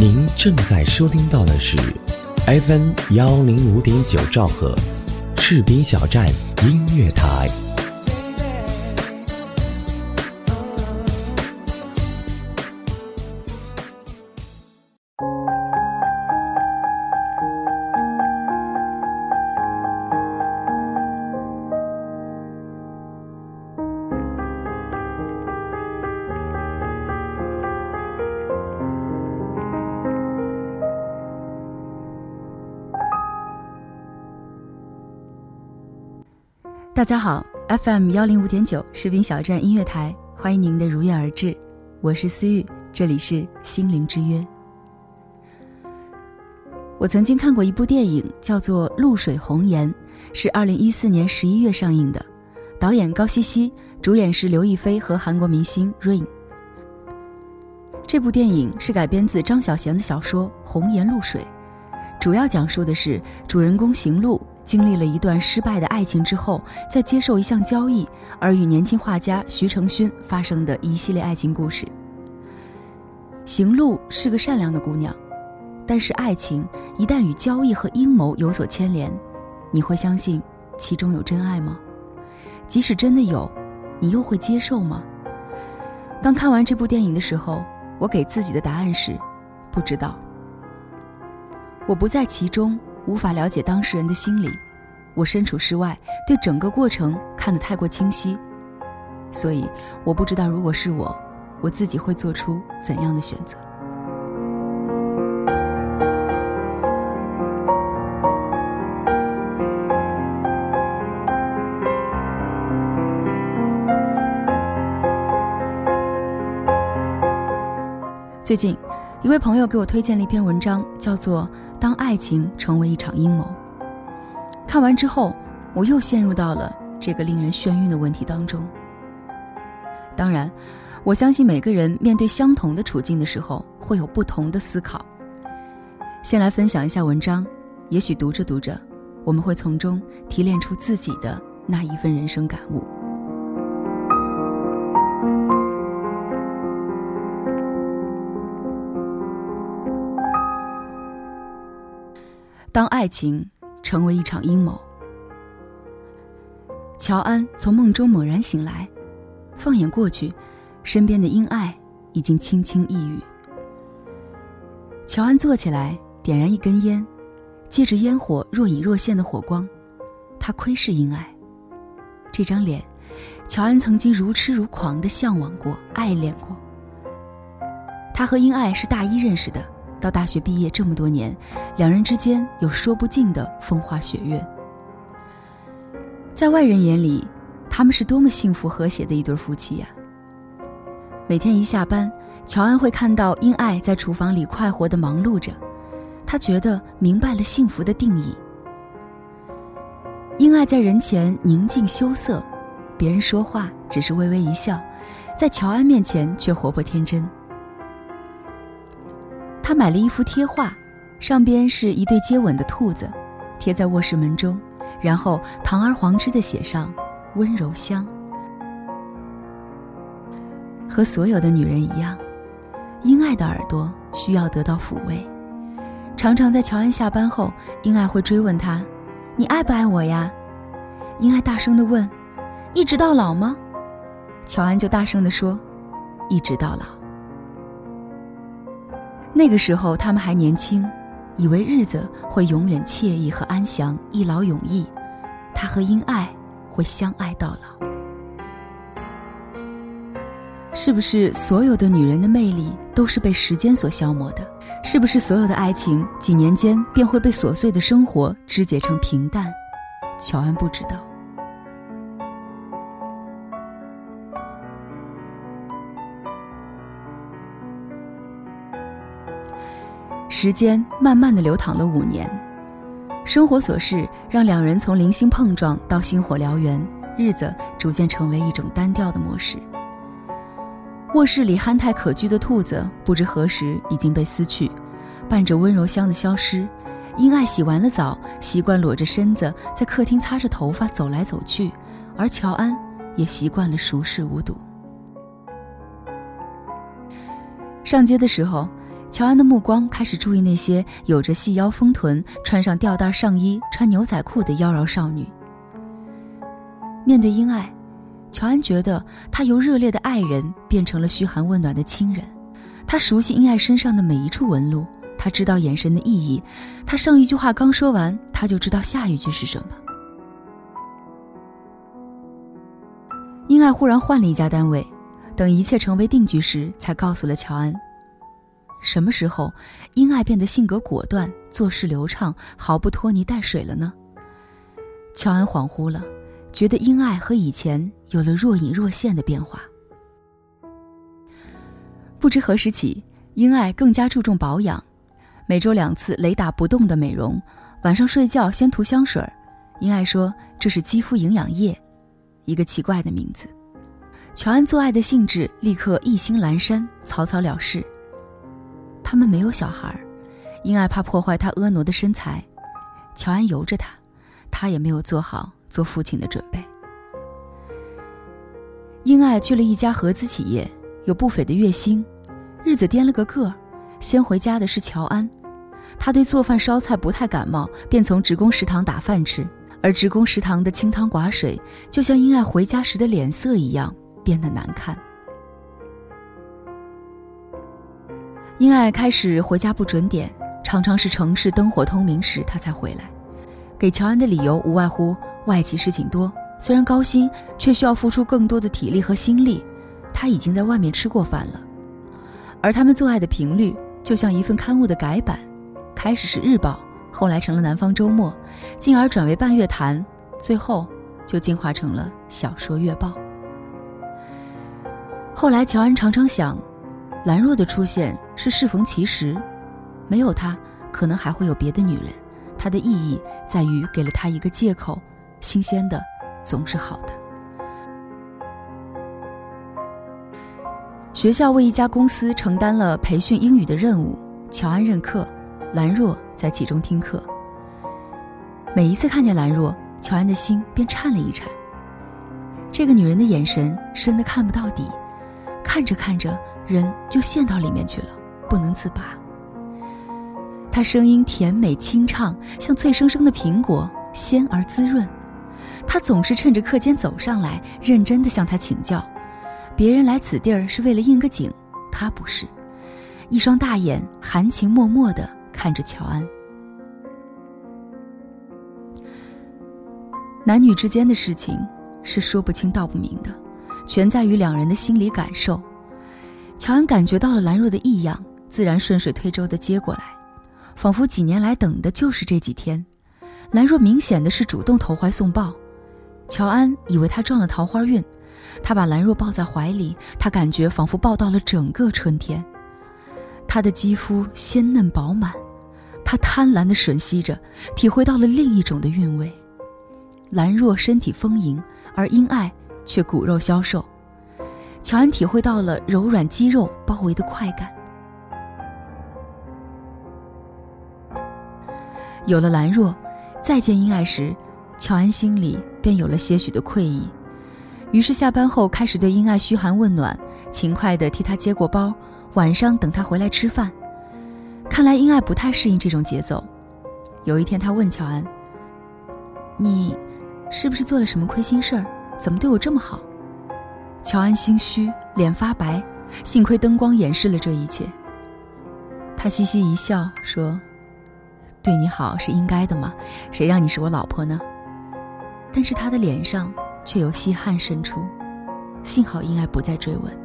您正在收听到的是 FM 幺零五点九兆赫，赤兵小站音乐台。大家好，FM 幺零五点九士兵小站音乐台，欢迎您的如约而至，我是思玉，这里是心灵之约。我曾经看过一部电影，叫做《露水红颜》，是二零一四年十一月上映的，导演高希希，主演是刘亦菲和韩国明星 Rain。这部电影是改编自张小娴的小说《红颜露水》，主要讲述的是主人公行路。经历了一段失败的爱情之后，在接受一项交易，而与年轻画家徐成勋发生的一系列爱情故事。行路是个善良的姑娘，但是爱情一旦与交易和阴谋有所牵连，你会相信其中有真爱吗？即使真的有，你又会接受吗？当看完这部电影的时候，我给自己的答案是：不知道。我不在其中。无法了解当事人的心理，我身处室外，对整个过程看得太过清晰，所以我不知道如果是我，我自己会做出怎样的选择。最近，一位朋友给我推荐了一篇文章，叫做。当爱情成为一场阴谋，看完之后，我又陷入到了这个令人眩晕的问题当中。当然，我相信每个人面对相同的处境的时候，会有不同的思考。先来分享一下文章，也许读着读着，我们会从中提炼出自己的那一份人生感悟。当爱情成为一场阴谋，乔安从梦中猛然醒来，放眼过去，身边的英爱已经轻轻一语。乔安坐起来，点燃一根烟，借着烟火若隐若现的火光，他窥视英爱这张脸，乔安曾经如痴如狂的向往过、爱恋过。他和英爱是大一认识的。到大学毕业这么多年，两人之间有说不尽的风花雪月。在外人眼里，他们是多么幸福和谐的一对夫妻呀！每天一下班，乔安会看到英爱在厨房里快活的忙碌着，他觉得明白了幸福的定义。英爱在人前宁静羞涩，别人说话只是微微一笑，在乔安面前却活泼天真。他买了一幅贴画，上边是一对接吻的兔子，贴在卧室门中，然后堂而皇之的写上“温柔乡”。和所有的女人一样，英爱的耳朵需要得到抚慰，常常在乔安下班后，英爱会追问他：“你爱不爱我呀？”英爱大声的问：“一直到老吗？”乔安就大声的说：“一直到老。”那个时候，他们还年轻，以为日子会永远惬意和安详，一劳永逸。他和英爱会相爱到老。是不是所有的女人的魅力都是被时间所消磨的？是不是所有的爱情几年间便会被琐碎的生活肢解成平淡？乔安不知道。时间慢慢的流淌了五年，生活琐事让两人从零星碰撞到星火燎原，日子逐渐成为一种单调的模式。卧室里憨态可掬的兔子，不知何时已经被撕去，伴着温柔乡的消失。英爱洗完了澡，习惯裸着身子在客厅擦着头发走来走去，而乔安也习惯了熟视无睹。上街的时候。乔安的目光开始注意那些有着细腰丰臀、穿上吊带上衣、穿牛仔裤的妖娆少女。面对英爱，乔安觉得她由热烈的爱人变成了嘘寒问暖的亲人。他熟悉英爱身上的每一处纹路，他知道眼神的意义。他上一句话刚说完，他就知道下一句是什么。英爱忽然换了一家单位，等一切成为定局时，才告诉了乔安。什么时候，英爱变得性格果断、做事流畅、毫不拖泥带水了呢？乔安恍惚了，觉得英爱和以前有了若隐若现的变化。不知何时起，英爱更加注重保养，每周两次雷打不动的美容，晚上睡觉先涂香水。英爱说这是肌肤营养液，一个奇怪的名字。乔安做爱的兴致立刻意兴阑珊，草草了事。他们没有小孩，因爱怕破坏他婀娜的身材，乔安由着他，他也没有做好做父亲的准备。英爱去了一家合资企业，有不菲的月薪，日子颠了个个儿。先回家的是乔安，他对做饭烧菜不太感冒，便从职工食堂打饭吃。而职工食堂的清汤寡水，就像英爱回家时的脸色一样，变得难看。英爱开始回家不准点，常常是城市灯火通明时他才回来。给乔安的理由无外乎外企事情多，虽然高薪，却需要付出更多的体力和心力。他已经在外面吃过饭了。而他们做爱的频率就像一份刊物的改版，开始是日报，后来成了南方周末，进而转为半月谈，最后就进化成了小说月报。后来乔安常常想。兰若的出现是适逢其时，没有她，可能还会有别的女人。她的意义在于给了她一个借口，新鲜的总是好的。学校为一家公司承担了培训英语的任务，乔安任课，兰若在其中听课。每一次看见兰若，乔安的心便颤了一颤。这个女人的眼神深的看不到底，看着看着。人就陷到里面去了，不能自拔。他声音甜美清畅，像脆生生的苹果，鲜而滋润。他总是趁着课间走上来，认真的向他请教。别人来此地儿是为了应个景，他不是。一双大眼含情脉脉的看着乔安。男女之间的事情是说不清道不明的，全在于两人的心理感受。乔安感觉到了兰若的异样，自然顺水推舟地接过来，仿佛几年来等的就是这几天。兰若明显的是主动投怀送抱，乔安以为他撞了桃花运，他把兰若抱在怀里，他感觉仿佛抱到了整个春天。她的肌肤鲜嫩饱满，他贪婪地吮吸着，体会到了另一种的韵味。兰若身体丰盈，而因爱却骨肉消瘦。乔安体会到了柔软肌肉包围的快感。有了兰若，再见英爱时，乔安心里便有了些许的愧意。于是下班后开始对英爱嘘寒问暖，勤快地替她接过包，晚上等她回来吃饭。看来英爱不太适应这种节奏。有一天，他问乔安：“你，是不是做了什么亏心事儿？怎么对我这么好？”乔安心虚，脸发白，幸亏灯光掩饰了这一切。他嘻嘻一笑说：“对你好是应该的嘛，谁让你是我老婆呢？”但是他的脸上却有细汗渗出，幸好英爱不再追问。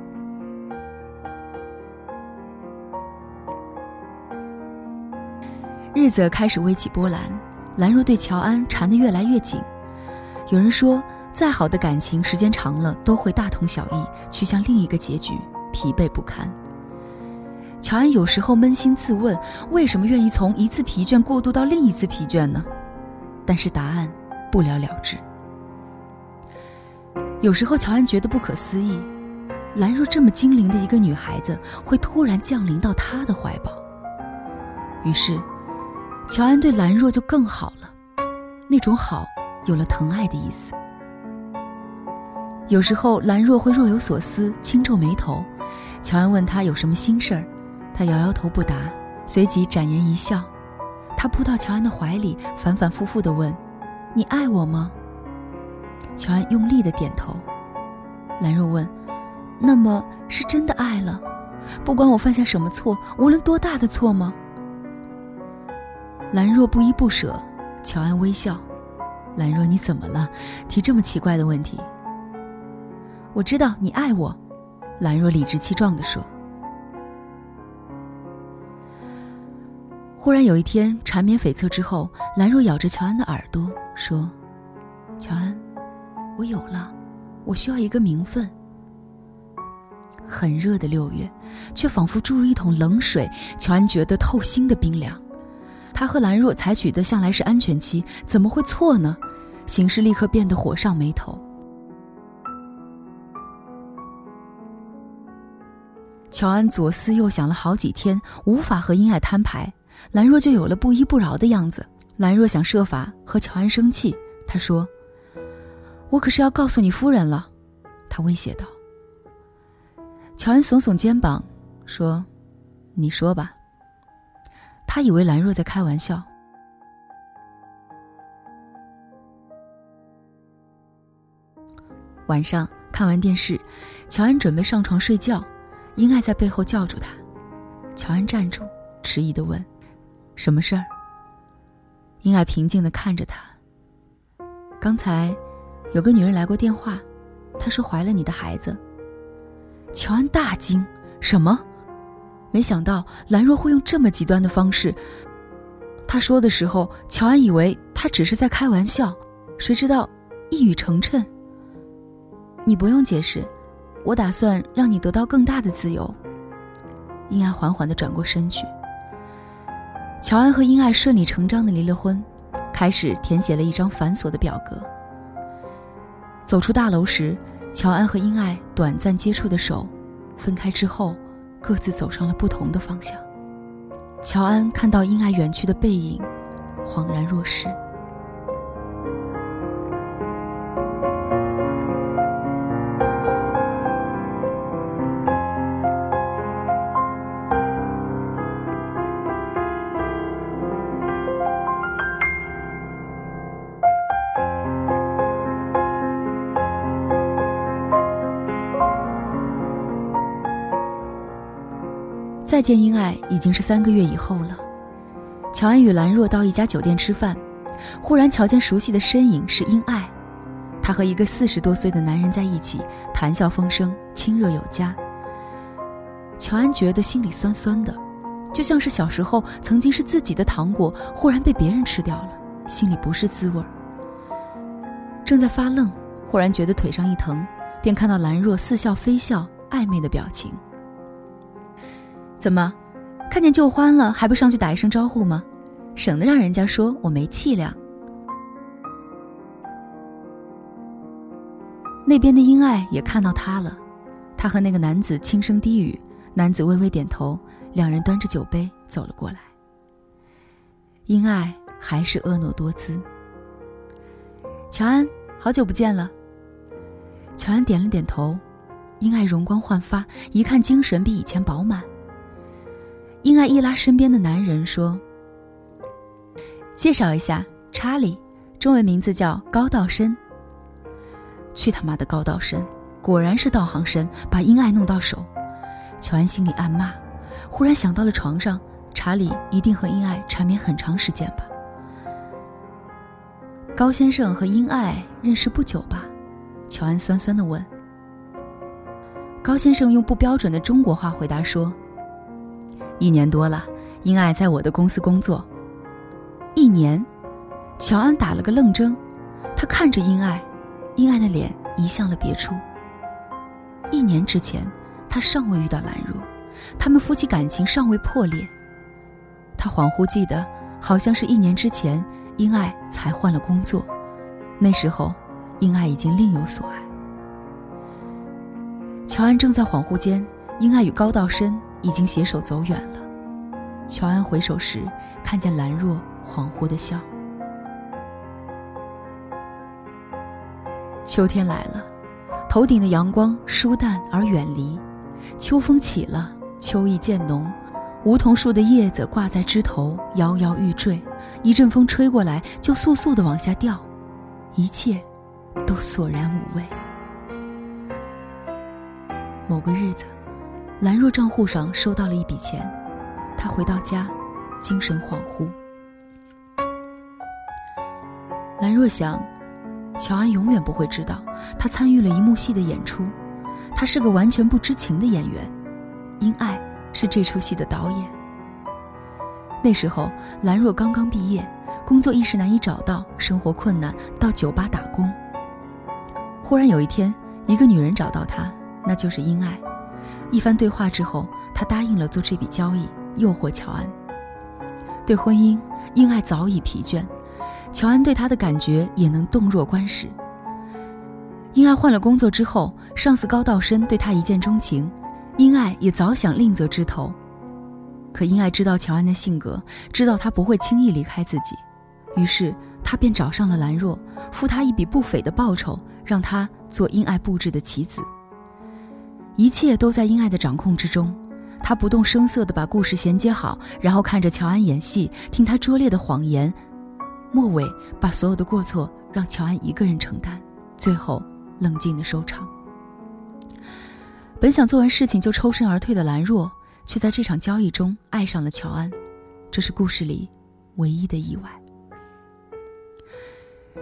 日子开始微起波澜，兰若对乔安缠得越来越紧。有人说。再好的感情，时间长了都会大同小异，去向另一个结局，疲惫不堪。乔安有时候扪心自问，为什么愿意从一次疲倦过渡到另一次疲倦呢？但是答案不了了之。有时候乔安觉得不可思议，兰若这么精灵的一个女孩子，会突然降临到他的怀抱。于是，乔安对兰若就更好了，那种好有了疼爱的意思。有时候兰若会若有所思，轻皱眉头。乔安问他有什么心事儿，他摇摇头不答，随即展颜一笑。他扑到乔安的怀里，反反复复地问：“你爱我吗？”乔安用力的点头。兰若问：“那么是真的爱了？不管我犯下什么错，无论多大的错吗？”兰若不依不舍。乔安微笑：“兰若，你怎么了？提这么奇怪的问题？”我知道你爱我，兰若理直气壮地说。忽然有一天，缠绵悱恻之后，兰若咬着乔安的耳朵说：“乔安，我有了，我需要一个名分。”很热的六月，却仿佛注入一桶冷水，乔安觉得透心的冰凉。他和兰若采取的向来是安全期，怎么会错呢？形势立刻变得火上眉头。乔安左思右想了好几天，无法和英爱摊牌。兰若就有了不依不饶的样子。兰若想设法和乔安生气，她说：“我可是要告诉你夫人了。”他威胁道。乔安耸耸肩膀，说：“你说吧。”他以为兰若在开玩笑。晚上看完电视，乔安准备上床睡觉，英爱在背后叫住他。乔安站住，迟疑的问。什么事儿？英爱平静的看着他。刚才，有个女人来过电话，她说怀了你的孩子。乔安大惊，什么？没想到兰若会用这么极端的方式。他说的时候，乔安以为他只是在开玩笑，谁知道一语成谶。你不用解释，我打算让你得到更大的自由。英爱缓缓的转过身去。乔安和英爱顺理成章的离了婚，开始填写了一张繁琐的表格。走出大楼时，乔安和英爱短暂接触的手，分开之后，各自走上了不同的方向。乔安看到英爱远去的背影，恍然若失。再见，英爱已经是三个月以后了。乔安与兰若到一家酒店吃饭，忽然瞧见熟悉的身影是英爱，她和一个四十多岁的男人在一起，谈笑风生，亲热有加。乔安觉得心里酸酸的，就像是小时候曾经是自己的糖果，忽然被别人吃掉了，心里不是滋味儿。正在发愣，忽然觉得腿上一疼，便看到兰若似笑非笑、暧昧的表情。怎么，看见旧欢了还不上去打一声招呼吗？省得让人家说我没气量。那边的英爱也看到他了，他和那个男子轻声低语，男子微微点头，两人端着酒杯走了过来。英爱还是婀娜多姿。乔安，好久不见了。乔安点了点头，英爱容光焕发，一看精神比以前饱满。英爱一拉身边的男人说：“介绍一下，查理，中文名字叫高道深。”去他妈的高道深，果然是道行深，把英爱弄到手。乔安心里暗骂，忽然想到了床上，查理一定和英爱缠绵很长时间吧。高先生和英爱认识不久吧？乔安酸酸的问。高先生用不标准的中国话回答说。一年多了，英爱在我的公司工作。一年，乔安打了个愣怔，他看着英爱，英爱的脸移向了别处。一年之前，他尚未遇到兰若，他们夫妻感情尚未破裂。他恍惚记得，好像是一年之前，英爱才换了工作，那时候，英爱已经另有所爱。乔安正在恍惚间，英爱与高道深。已经携手走远了。乔安回首时，看见兰若恍惚的笑。秋天来了，头顶的阳光疏淡而远离，秋风起了，秋意渐浓，梧桐树的叶子挂在枝头，摇摇欲坠，一阵风吹过来，就簌簌地往下掉，一切都索然无味。某个日子，兰若账户上收到了一笔钱，他回到家，精神恍惚。兰若想，乔安永远不会知道，他参与了一幕戏的演出，他是个完全不知情的演员，因爱是这出戏的导演。那时候，兰若刚刚毕业，工作一时难以找到，生活困难，到酒吧打工。忽然有一天，一个女人找到他，那就是英爱。一番对话之后，他答应了做这笔交易，诱惑乔安。对婚姻，英爱早已疲倦。乔安对他的感觉也能洞若观止。因爱换了工作之后，上司高道深对他一见钟情，英爱也早想另择枝头。可英爱知道乔安的性格，知道他不会轻易离开自己，于是他便找上了兰若，付他一笔不菲的报酬，让他做英爱布置的棋子。一切都在因爱的掌控之中，他不动声色地把故事衔接好，然后看着乔安演戏，听他拙劣的谎言。末尾把所有的过错让乔安一个人承担，最后冷静的收场。本想做完事情就抽身而退的兰若，却在这场交易中爱上了乔安，这是故事里唯一的意外。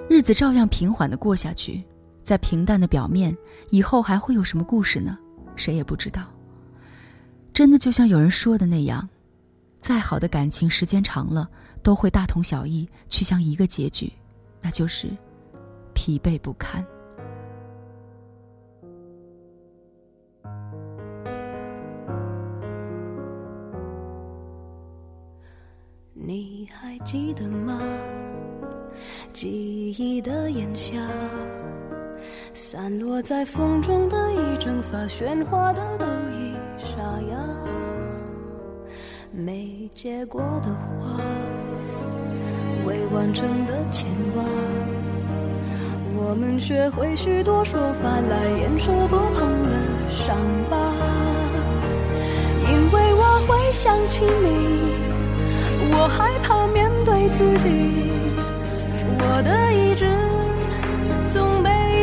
日子照样平缓的过下去，在平淡的表面，以后还会有什么故事呢？谁也不知道。真的就像有人说的那样，再好的感情，时间长了。都会大同小异，去向一个结局，那就是疲惫不堪。你还记得吗？记忆的炎夏，散落在风中的一整发，喧哗的都已沙哑，没结果的花。未完成的牵挂，我们学会许多说法来掩饰不碰的伤疤。因为我会想起你，我害怕面对自己，我的意志总被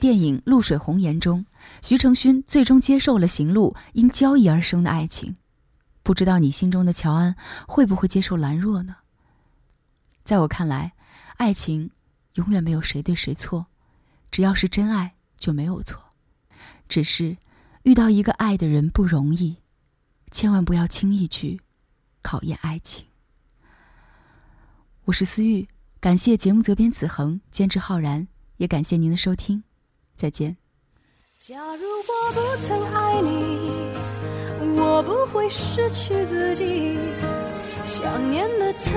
电影《露水红颜》中，徐成勋最终接受了行路因交易而生的爱情。不知道你心中的乔安会不会接受兰若呢？在我看来，爱情永远没有谁对谁错，只要是真爱就没有错。只是遇到一个爱的人不容易，千万不要轻易去考验爱情。我是思玉，感谢节目责编子恒，监制浩然，也感谢您的收听。再见。假如我不曾爱你，我不会失去自己。想念的刺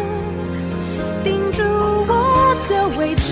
钉住我的位置，